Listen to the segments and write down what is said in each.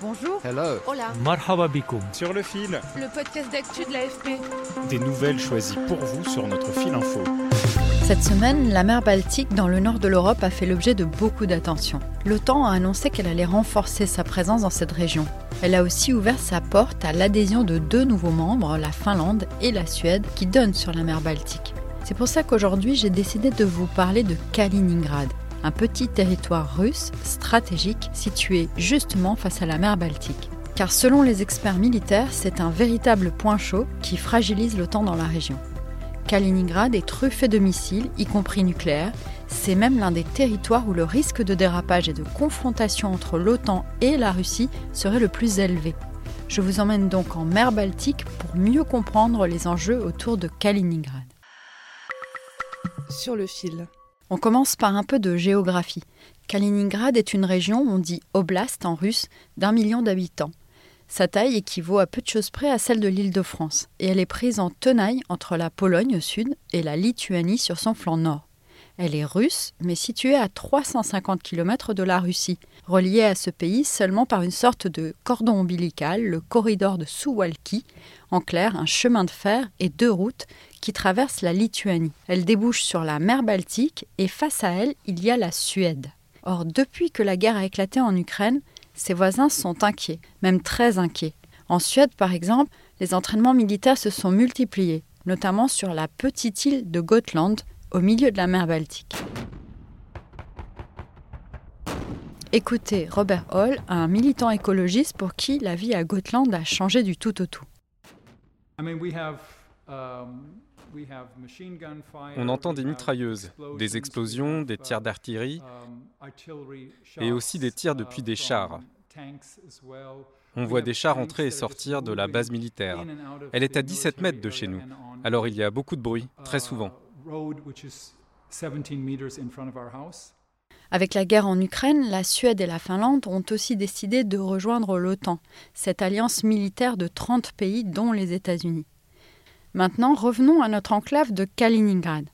Bonjour. Hello. Hola. Marhaba bikoum. Sur le fil, Le podcast d'actu de l'AFP. des nouvelles choisies pour vous sur notre fil info. Cette semaine, la mer Baltique dans le nord de l'Europe a fait l'objet de beaucoup d'attention. L'OTAN a annoncé qu'elle allait renforcer sa présence dans cette région. Elle a aussi ouvert sa porte à l'adhésion de deux nouveaux membres, la Finlande et la Suède, qui donnent sur la mer Baltique. C'est pour ça qu'aujourd'hui j'ai décidé de vous parler de Kaliningrad, un petit territoire russe stratégique situé justement face à la mer Baltique. Car selon les experts militaires, c'est un véritable point chaud qui fragilise l'OTAN dans la région. Kaliningrad est truffé de missiles, y compris nucléaires. C'est même l'un des territoires où le risque de dérapage et de confrontation entre l'OTAN et la Russie serait le plus élevé. Je vous emmène donc en mer Baltique pour mieux comprendre les enjeux autour de Kaliningrad. Sur le fil. On commence par un peu de géographie. Kaliningrad est une région, on dit oblast en russe, d'un million d'habitants. Sa taille équivaut à peu de choses près à celle de l'île de France, et elle est prise en tenaille entre la Pologne au sud et la Lituanie sur son flanc nord. Elle est russe, mais située à 350 km de la Russie, reliée à ce pays seulement par une sorte de cordon ombilical, le corridor de Suwalki, en clair un chemin de fer et deux routes qui traversent la Lituanie. Elle débouche sur la mer Baltique et face à elle, il y a la Suède. Or, depuis que la guerre a éclaté en Ukraine, ses voisins sont inquiets, même très inquiets. En Suède, par exemple, les entraînements militaires se sont multipliés, notamment sur la petite île de Gotland, au milieu de la mer Baltique. Écoutez Robert Hall, un militant écologiste pour qui la vie à Gotland a changé du tout au tout. On entend des mitrailleuses, des explosions, des tirs d'artillerie et aussi des tirs depuis des chars. On voit des chars entrer et sortir de la base militaire. Elle est à 17 mètres de chez nous, alors il y a beaucoup de bruit, très souvent. Avec la guerre en Ukraine, la Suède et la Finlande ont aussi décidé de rejoindre l'OTAN, cette alliance militaire de 30 pays dont les États-Unis. Maintenant, revenons à notre enclave de Kaliningrad.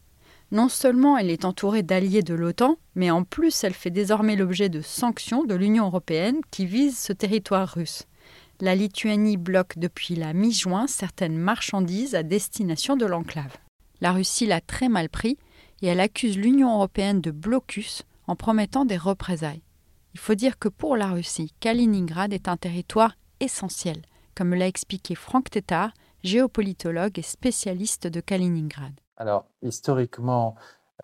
Non seulement elle est entourée d'alliés de l'OTAN, mais en plus elle fait désormais l'objet de sanctions de l'Union européenne qui visent ce territoire russe. La Lituanie bloque depuis la mi-juin certaines marchandises à destination de l'enclave. La Russie l'a très mal pris et elle accuse l'Union européenne de blocus en promettant des représailles. Il faut dire que pour la Russie, Kaliningrad est un territoire essentiel, comme l'a expliqué Franck Tétard, géopolitologue et spécialiste de Kaliningrad. Alors, historiquement,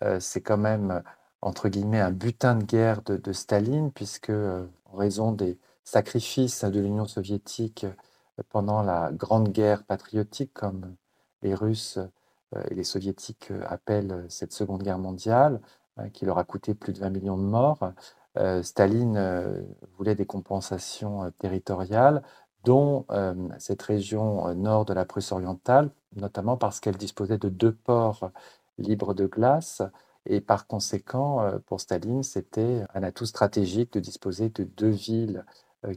euh, c'est quand même, entre guillemets, un butin de guerre de, Staline, puisque, euh, en raison des sacrifices de l'Union soviétique euh, pendant la Grande Guerre patriotique, comme les Russes et les Soviétiques euh, appellent euh, cette Seconde Guerre mondiale, qui leur a coûté plus de 20 millions de morts, euh, Staline euh, voulait des compensations euh, territoriales, dont euh, cette région euh, nord de la Prusse orientale, notamment parce qu'elle disposait de deux ports libres de glace. Et par conséquent, euh, pour Staline, c'était un atout stratégique de disposer de deux villes euh,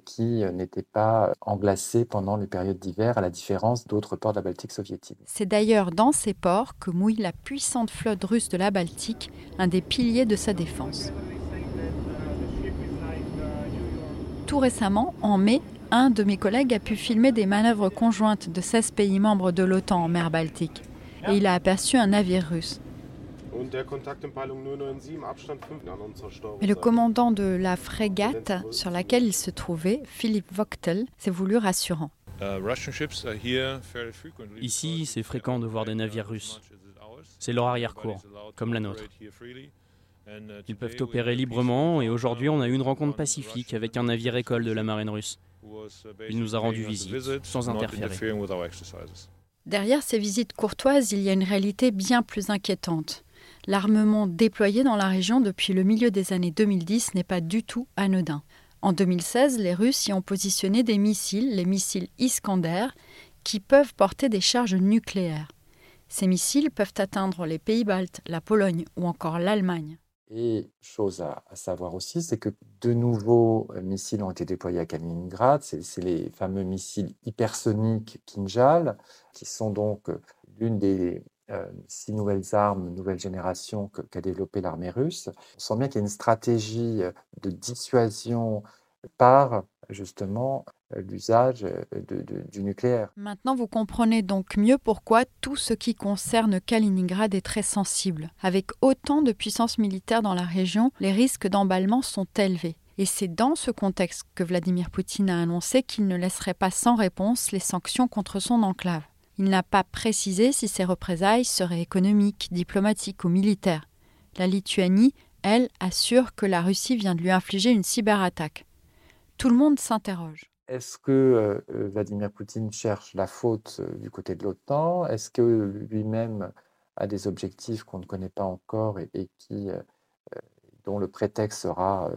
qui euh, n'étaient pas englacées pendant les périodes d'hiver, à la différence d'autres ports de la Baltique soviétique. C'est d'ailleurs dans ces ports que mouille la puissante flotte russe de la Baltique, un des piliers de sa défense. Tout récemment, en mai, un de mes collègues a pu filmer des manœuvres conjointes de 16 pays membres de l'OTAN en mer Baltique. Et il a aperçu un navire russe. Mais le commandant de la frégate sur laquelle il se trouvait, Philippe Vochtel, s'est voulu rassurant. Ici, c'est fréquent de voir des navires russes. C'est leur arrière-cour, comme la nôtre. Ils peuvent opérer librement et aujourd'hui on a eu une rencontre pacifique avec un navire école de la marine russe. Il nous a rendu visite sans interférer. Derrière ces visites courtoises, il y a une réalité bien plus inquiétante. L'armement déployé dans la région depuis le milieu des années 2010 n'est pas du tout anodin. En 2016, les Russes y ont positionné des missiles, les missiles Iskander, qui peuvent porter des charges nucléaires. Ces missiles peuvent atteindre les pays baltes, la Pologne ou encore l'Allemagne. Et chose à, savoir aussi, c'est que de nouveaux euh, missiles ont été déployés à Kaliningrad. C'est les fameux missiles hypersoniques Kinjal, qui sont donc euh, l'une des six nouvelles armes, nouvelle génération qu'a développé l'armée russe. On sent bien qu'il y a une stratégie de dissuasion par justement euh, l'usage euh, du nucléaire. Maintenant, vous comprenez donc mieux pourquoi tout ce qui concerne Kaliningrad est très sensible. Avec autant de puissance militaire dans la région, les risques d'emballement sont élevés. Et c'est dans ce contexte que Vladimir Poutine a annoncé qu'il ne laisserait pas sans réponse les sanctions contre son enclave. Il n'a pas précisé si ces représailles seraient économiques, diplomatiques ou militaires. La Lituanie, elle, assure que la Russie vient de lui infliger une cyberattaque. Tout le monde s'interroge. Est-ce que euh, euh, Vladimir Poutine cherche la faute euh, du côté de l'OTAN? Est-ce que lui-même a des objectifs qu'on ne connaît pas encore et, qui, dont le prétexte sera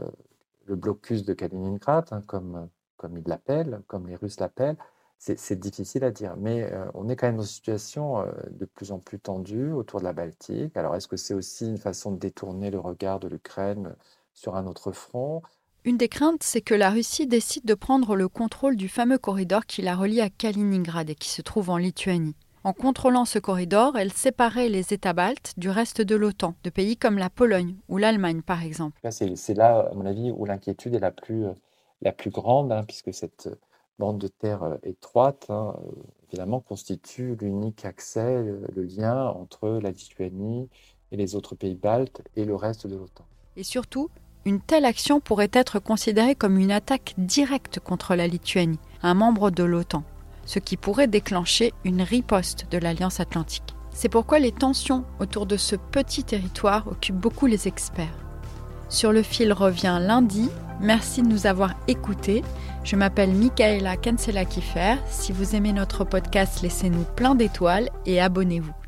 le blocus de Kaliningrad, hein, comme, comme il l'appelle, comme les Russes l'appellent? C'est difficile à dire, mais on est quand même dans une situation de plus en plus tendue autour de la Baltique. Alors, est-ce que c'est aussi une façon de détourner le regard de l'Ukraine sur un autre front? Une des craintes, c'est que la Russie décide de prendre le contrôle du fameux corridor qui la relie à Kaliningrad et qui se trouve en Lituanie. En contrôlant ce corridor, elle séparait les États baltes du reste de l'OTAN, de pays comme la Pologne ou l'Allemagne par exemple. C'est là, à mon avis, où l'inquiétude est la plus, la plus grande, hein, puisque cette bande de terre euh, étroite, hein, euh, évidemment, constitue l'unique accès, le lien entre la Lituanie et les autres pays baltes et le reste de l'OTAN. Et surtout, une telle action pourrait être considérée comme une attaque directe contre la Lituanie, un membre de l'OTAN, ce qui pourrait déclencher une riposte de l'Alliance atlantique. C'est pourquoi les tensions autour de ce petit territoire occupent beaucoup les experts. Sur le fil revient lundi. Merci de nous avoir écoutés. Je m'appelle Michaela Kensela-Kiffer. Si vous aimez notre podcast, laissez-nous plein d'étoiles et abonnez-vous.